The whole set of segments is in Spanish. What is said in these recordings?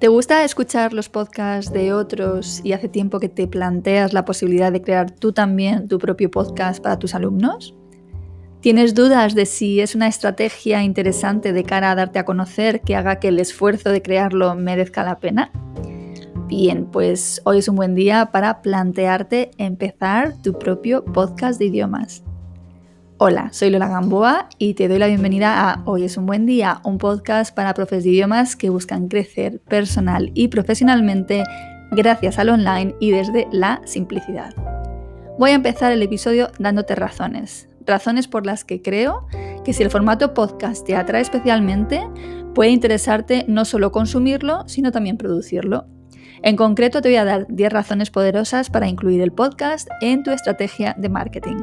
¿Te gusta escuchar los podcasts de otros y hace tiempo que te planteas la posibilidad de crear tú también tu propio podcast para tus alumnos? ¿Tienes dudas de si es una estrategia interesante de cara a darte a conocer que haga que el esfuerzo de crearlo merezca la pena? Bien, pues hoy es un buen día para plantearte empezar tu propio podcast de idiomas. Hola, soy Lola Gamboa y te doy la bienvenida a Hoy es un buen día, un podcast para profes de idiomas que buscan crecer personal y profesionalmente gracias al online y desde la simplicidad. Voy a empezar el episodio dándote razones, razones por las que creo que si el formato podcast te atrae especialmente, puede interesarte no solo consumirlo, sino también producirlo. En concreto te voy a dar 10 razones poderosas para incluir el podcast en tu estrategia de marketing.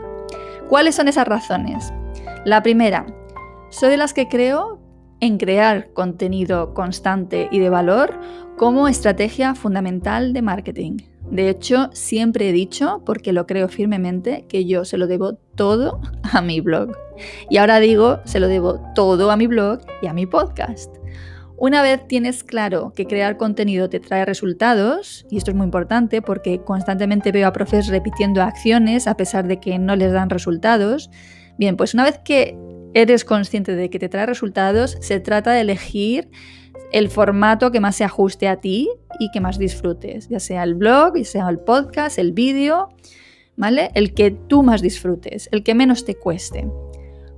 ¿Cuáles son esas razones? La primera, soy de las que creo en crear contenido constante y de valor como estrategia fundamental de marketing. De hecho, siempre he dicho, porque lo creo firmemente, que yo se lo debo todo a mi blog. Y ahora digo, se lo debo todo a mi blog y a mi podcast. Una vez tienes claro que crear contenido te trae resultados, y esto es muy importante porque constantemente veo a profes repitiendo acciones a pesar de que no les dan resultados, bien, pues una vez que eres consciente de que te trae resultados, se trata de elegir el formato que más se ajuste a ti y que más disfrutes, ya sea el blog, ya sea el podcast, el vídeo, ¿vale? El que tú más disfrutes, el que menos te cueste.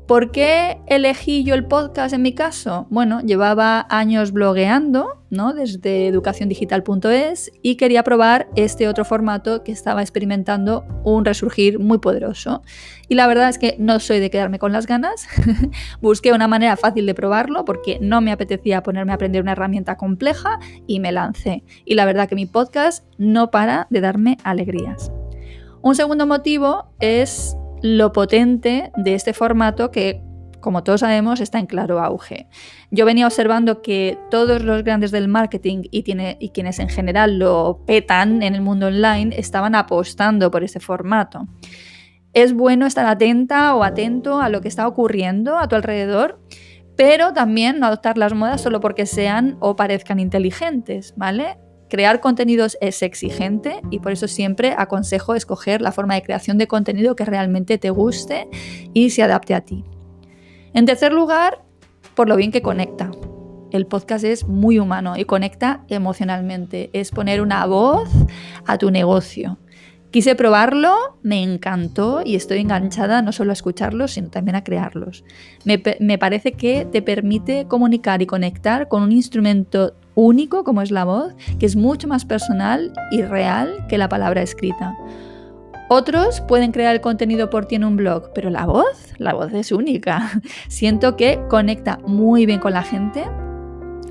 ¿Por qué elegí yo el podcast en mi caso? Bueno, llevaba años blogueando, ¿no? Desde educaciondigital.es y quería probar este otro formato que estaba experimentando un resurgir muy poderoso. Y la verdad es que no soy de quedarme con las ganas. Busqué una manera fácil de probarlo porque no me apetecía ponerme a aprender una herramienta compleja y me lancé. Y la verdad que mi podcast no para de darme alegrías. Un segundo motivo es lo potente de este formato que, como todos sabemos, está en claro auge. Yo venía observando que todos los grandes del marketing y, quienes en general lo petan en el mundo online estaban apostando por este formato. Es bueno estar atenta o atento a lo que está ocurriendo a tu alrededor, pero también no adoptar las modas solo porque sean o parezcan inteligentes, ¿vale? Crear contenidos es exigente y por eso siempre aconsejo escoger la forma de creación de contenido que realmente te guste y se adapte a ti. En tercer lugar, por lo bien que conecta. El podcast es muy humano y conecta emocionalmente. Es poner una voz a tu negocio. Quise probarlo, me encantó y estoy enganchada no solo a escucharlos, sino también a crearlos. Me, me, parece que te permite comunicar y conectar con un instrumento único como es la voz, que es mucho más personal y real que la palabra escrita. Otros pueden crear el contenido por ti en un blog, pero la voz, la voz es única. Siento que conecta muy bien con la gente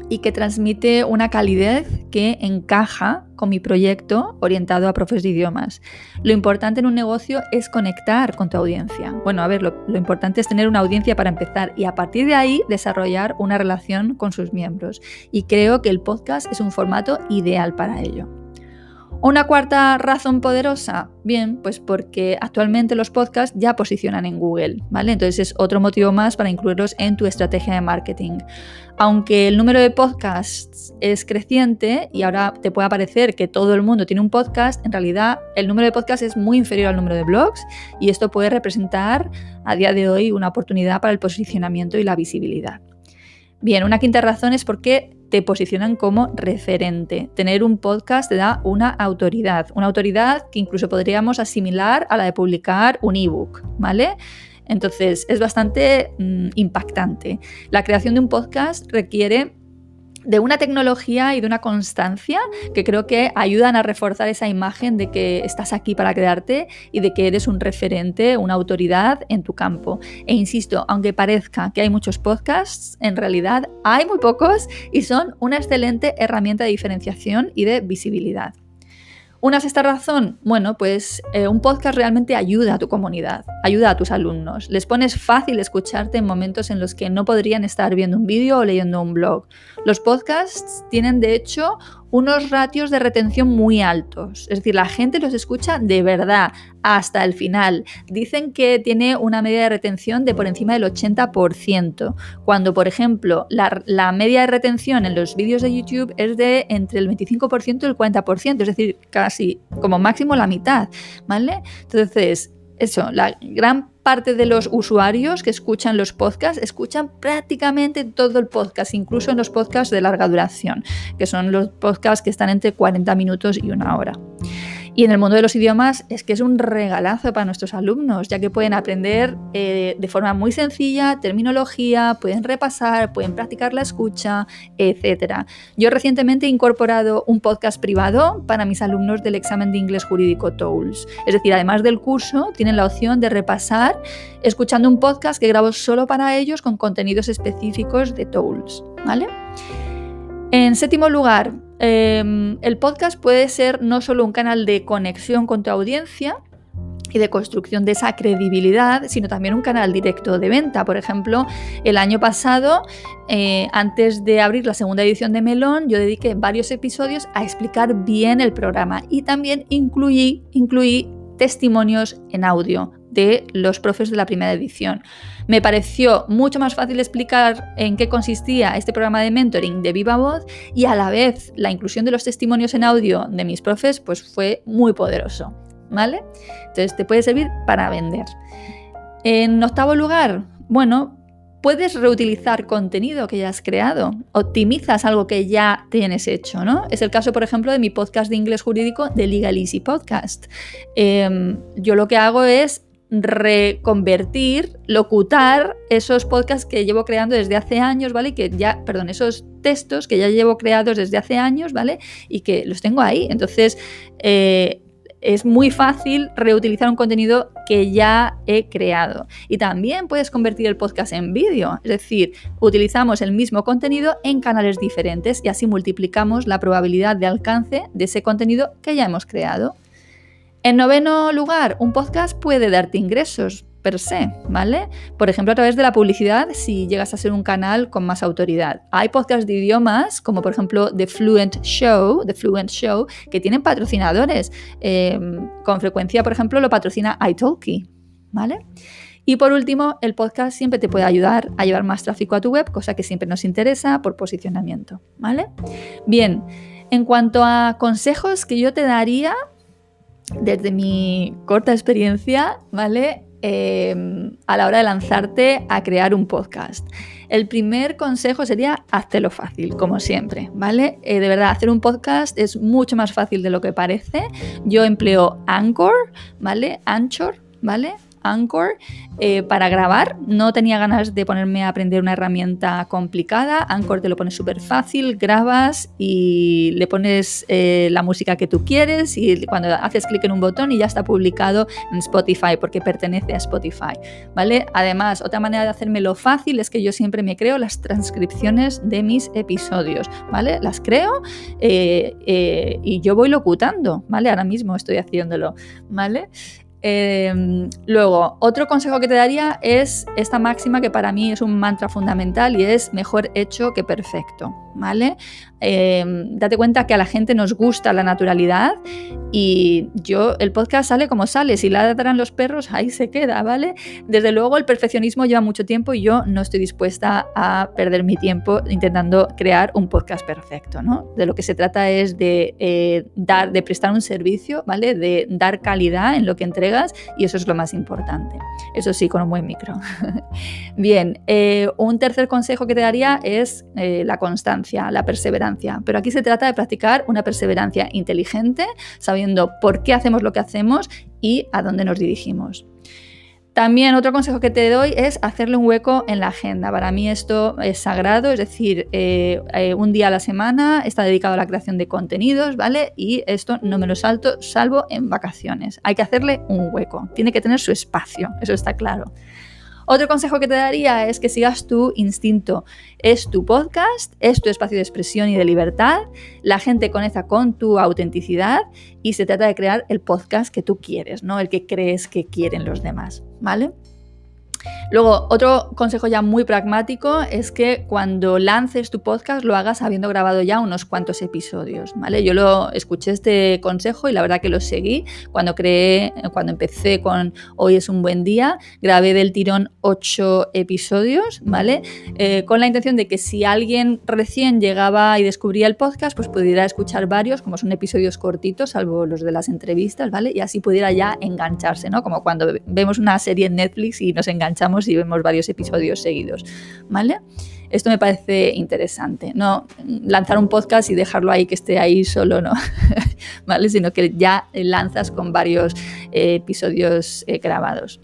y que transmite una calidez que encaja con mi proyecto orientado a profes de idiomas. Lo importante en un negocio es conectar con tu audiencia. Bueno, a ver, lo, lo, importante es tener una audiencia para empezar y a partir de ahí desarrollar una relación con sus miembros. Y creo que el podcast es un formato ideal para ello. Una cuarta razón poderosa, bien, pues porque actualmente los podcasts ya posicionan en Google, ¿vale? Entonces es otro motivo más para incluirlos en tu estrategia de marketing. Aunque el número de podcasts es creciente y ahora te puede parecer que todo el mundo tiene un podcast, en realidad el número de podcasts es muy inferior al número de blogs y esto puede representar a día de hoy una oportunidad para el posicionamiento y la visibilidad. Bien, una quinta razón es porque te posicionan como referente. Tener un podcast te da una autoridad, una autoridad que incluso podríamos asimilar a la de publicar un ebook, ¿vale? Entonces es bastante mmm, impactante. La creación de un podcast requiere de una tecnología y de una constancia que creo que ayudan a reforzar esa imagen de que estás aquí para quedarte y de que eres un referente, una autoridad en tu campo. E insisto, aunque parezca que hay muchos podcasts, en realidad hay muy pocos y son una excelente herramienta de diferenciación y de visibilidad. ¿Una sexta razón? Bueno, pues eh, un podcast realmente ayuda a tu comunidad, ayuda a tus alumnos. Les pones fácil escucharte en momentos en los que no podrían estar viendo un vídeo o leyendo un blog. Los podcasts tienen de hecho unos ratios de retención muy altos. Es decir, la gente los escucha de verdad hasta el final. Dicen que tiene una media de retención de por encima del 80%, cuando por ejemplo la, media de retención en los vídeos de YouTube es de entre el 25% y el 40%, es decir, casi como máximo la mitad, ¿vale? Entonces, eso, la gran parte de los usuarios que escuchan los podcasts escuchan prácticamente todo el podcast, incluso en los podcasts de larga duración, que son los podcasts que están entre 40 minutos y una hora. Y en el mundo de los idiomas es que es un regalazo para nuestros alumnos, ya que pueden aprender eh, de forma muy sencilla terminología, pueden repasar, pueden practicar la escucha, etc. Yo recientemente he incorporado un podcast privado para mis alumnos del examen de inglés jurídico TOELS. Es decir, además del curso, tienen la opción de repasar escuchando un podcast que grabo solo para ellos con contenidos específicos de TOELS. ¿Vale? En séptimo lugar, Em, el podcast puede ser no solo un canal de conexión con tu audiencia, y de construcción de esa credibilidad, sino también un canal directo de venta. Por ejemplo, el año pasado, eh, antes de abrir la segunda edición de Melón, yo dediqué varios episodios a explicar bien el programa y también incluí, incluí testimonios en audio de los profes de la primera edición. Me pareció mucho más fácil explicar en qué consistía este programa de mentoring de viva voz y a la vez la inclusión de los testimonios en audio de mis profes pues fue muy poderoso, ¿vale? Entonces te puede servir para vender. En octavo lugar, bueno, puedes reutilizar contenido que ya has creado, optimizas algo que ya tienes hecho, ¿no? Es el caso, por ejemplo, de mi podcast de inglés jurídico de Legal Easy Podcast. Em, yo lo que hago es reconvertir, locutar esos podcasts que llevo creando desde hace años, ¿vale? Que ya, perdón, esos textos que ya llevo creados desde hace años, ¿vale? Y que los tengo ahí. Entonces, eh, es muy fácil reutilizar un contenido que ya he creado. Y también puedes convertir el podcast en vídeo, es decir, utilizamos el mismo contenido en canales diferentes y así multiplicamos la probabilidad de alcance de ese contenido que ya hemos creado. En noveno lugar, un podcast puede darte ingresos per se, ¿vale? Por ejemplo, a través de la publicidad si llegas a ser un canal con más autoridad. Hay podcasts de idiomas, como por ejemplo The Fluent Show, The Fluent Show, que tienen patrocinadores. Em, con frecuencia, por ejemplo, lo patrocina italki, ¿vale? Y por último, el podcast siempre te puede ayudar a llevar más tráfico a tu web, cosa que siempre nos interesa por posicionamiento, ¿vale? Bien, en cuanto a consejos que yo te daría, desde mi corta experiencia, ¿vale? Em, a la hora de lanzarte a crear un podcast. El primer consejo sería háztelo fácil, como siempre, ¿vale? Eh, de verdad, hacer un podcast es mucho más fácil de lo que parece. Yo empleo Anchor, ¿vale? Anchor, ¿vale? Anchor eh, para grabar. No tenía ganas de ponerme a aprender una herramienta complicada. Anchor te lo pone súper fácil, grabas y le pones eh, la música que tú quieres y cuando haces clic en un botón y ya está publicado en Spotify porque pertenece a Spotify. ¿vale? Además, otra manera de hacérmelo fácil es que yo siempre me creo las transcripciones de mis episodios. ¿vale? Las creo eh, y yo voy locutando. ¿vale? Ahora mismo estoy haciéndolo. ¿vale? Em, luego, otro consejo que te daría es esta máxima que para mí es un mantra fundamental y es mejor hecho que perfecto, ¿vale? Em, date cuenta que a la gente nos gusta la naturalidad y yo, el podcast sale como sale, si ladran los perros, ahí se queda, ¿vale? Desde luego el perfeccionismo lleva mucho tiempo y yo no estoy dispuesta a perder mi tiempo intentando crear un podcast perfecto, ¿no? De lo que se trata es de eh, dar, de prestar un servicio, ¿vale? De dar calidad en lo que entregas y eso es lo más importante. Eso sí, con un buen micro. Bien, eh, un tercer consejo que te daría es eh, la la perseverancia pero aquí se trata de practicar una perseverancia inteligente, sabiendo por qué hacemos lo que hacemos y a dónde nos dirigimos. También otro consejo que te doy es hacerle un hueco en la agenda. Para mí esto es sagrado, es decir, eh, eh, un día a la semana está dedicado a la creación de contenidos, ¿vale? Y esto no me lo salto salvo en vacaciones. Hay que hacerle un hueco, tiene que tener su espacio, eso está claro. Otro consejo que te daría es que sigas tu instinto. Es tu podcast, es tu espacio de expresión y de libertad. La gente conecta con tu autenticidad y se trata de crear el podcast que tú quieres, no el que crees que quieren los demás, ¿vale? Luego, otro consejo ya muy pragmático es que cuando lances tu podcast lo hagas habiendo grabado ya unos cuantos episodios, ¿vale? Yo lo escuché este consejo y la verdad que lo seguí cuando creé, cuando empecé con Hoy es un buen día, grabé del tirón ocho episodios, ¿vale? Eh, con la intención de que si alguien recién llegaba y descubría el podcast, pues pudiera escuchar varios, como son episodios cortitos, salvo los de las entrevistas, ¿vale? Y así pudiera ya engancharse, ¿no? Como cuando vemos una serie en Netflix y nos enganchamos y vemos varios episodios seguidos, ¿vale? Esto me parece interesante, no lanzar un podcast y dejarlo ahí que esté ahí solo, ¿no? ¿Vale? Sino que ya lanzas con varios eh, episodios eh, grabados.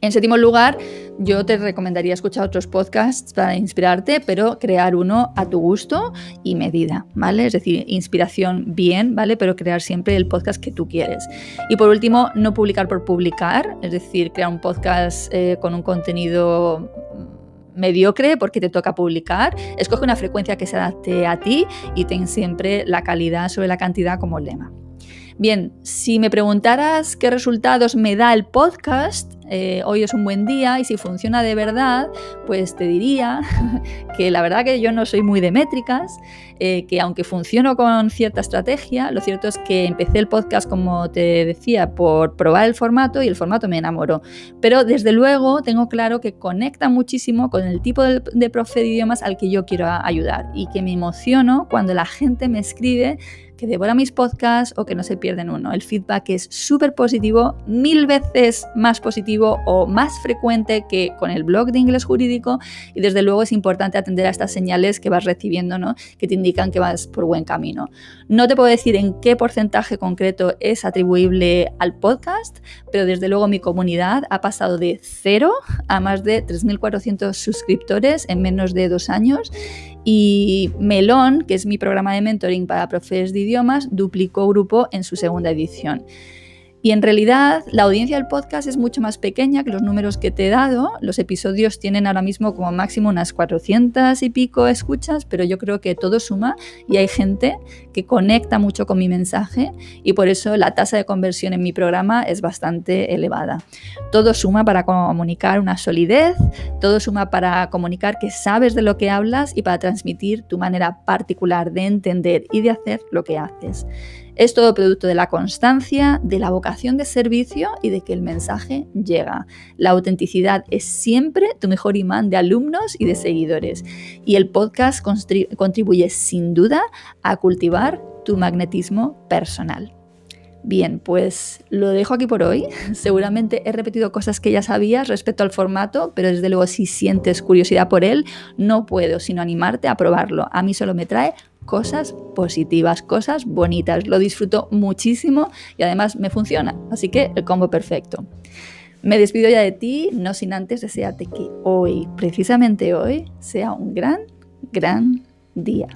En séptimo lugar, yo te recomendaría escuchar otros podcasts para inspirarte, pero crear uno a tu gusto y medida, ¿vale? Es decir, inspiración bien, ¿vale? Pero crear siempre el podcast que tú quieres. Y por último, no publicar por publicar, es decir, crear un podcast eh, con un contenido mediocre porque te toca publicar, escoge una frecuencia que se adapte a ti y ten siempre la calidad sobre la cantidad como lema. Bien, si me preguntaras qué resultados me da el podcast, eh, hoy es un buen día y si funciona de verdad, pues te diría que la verdad que yo no soy muy de métricas, eh, que aunque funciono con cierta estrategia, lo cierto es que empecé el podcast, como te decía, por probar el formato y el formato me enamoró. Pero desde luego tengo claro que conecta muchísimo con el tipo de, de profe de idiomas al que yo quiero ayudar y que me emociono cuando la gente me escribe que devora mis podcasts o que no se pierden uno. El feedback es súper positivo, mil veces más positivo o más frecuente que con el blog de inglés jurídico y desde luego es importante atender a estas señales que vas recibiendo, ¿no? que te indican que vas por buen camino. No te puedo decir en qué porcentaje concreto es atribuible al podcast, pero desde luego mi comunidad ha pasado de cero a más de 3.400 suscriptores en menos de dos años y Melón, que es mi programa de mentoring para profes de idiomas, duplicó grupo en su segunda edición. Y en realidad la audiencia del podcast es mucho más pequeña que los números que te he dado. Los episodios tienen ahora mismo como máximo unas 400 y pico escuchas, pero yo creo que todo suma y hay gente que conecta mucho con mi mensaje y por eso la tasa de conversión en mi programa es bastante elevada. Todo suma para comunicar una solidez, todo suma para comunicar que sabes de lo que hablas y para transmitir tu manera particular de entender y de hacer lo que haces. Es todo producto de la constancia, de la vocación de servicio y de que el mensaje llega. La autenticidad es siempre tu mejor imán de alumnos y de seguidores. Y el podcast contribuye sin duda a cultivar tu magnetismo personal. Bien, pues lo dejo aquí por hoy. Seguramente he repetido cosas que ya sabías respecto al formato, pero desde luego si sientes curiosidad por él, no puedo sino animarte a probarlo. A mí solo me trae cosas positivas, cosas bonitas. Lo disfruto muchísimo y además me funciona. Así que el combo perfecto. Me despido ya de ti, no sin antes desearte que hoy, precisamente hoy, sea un gran, gran día.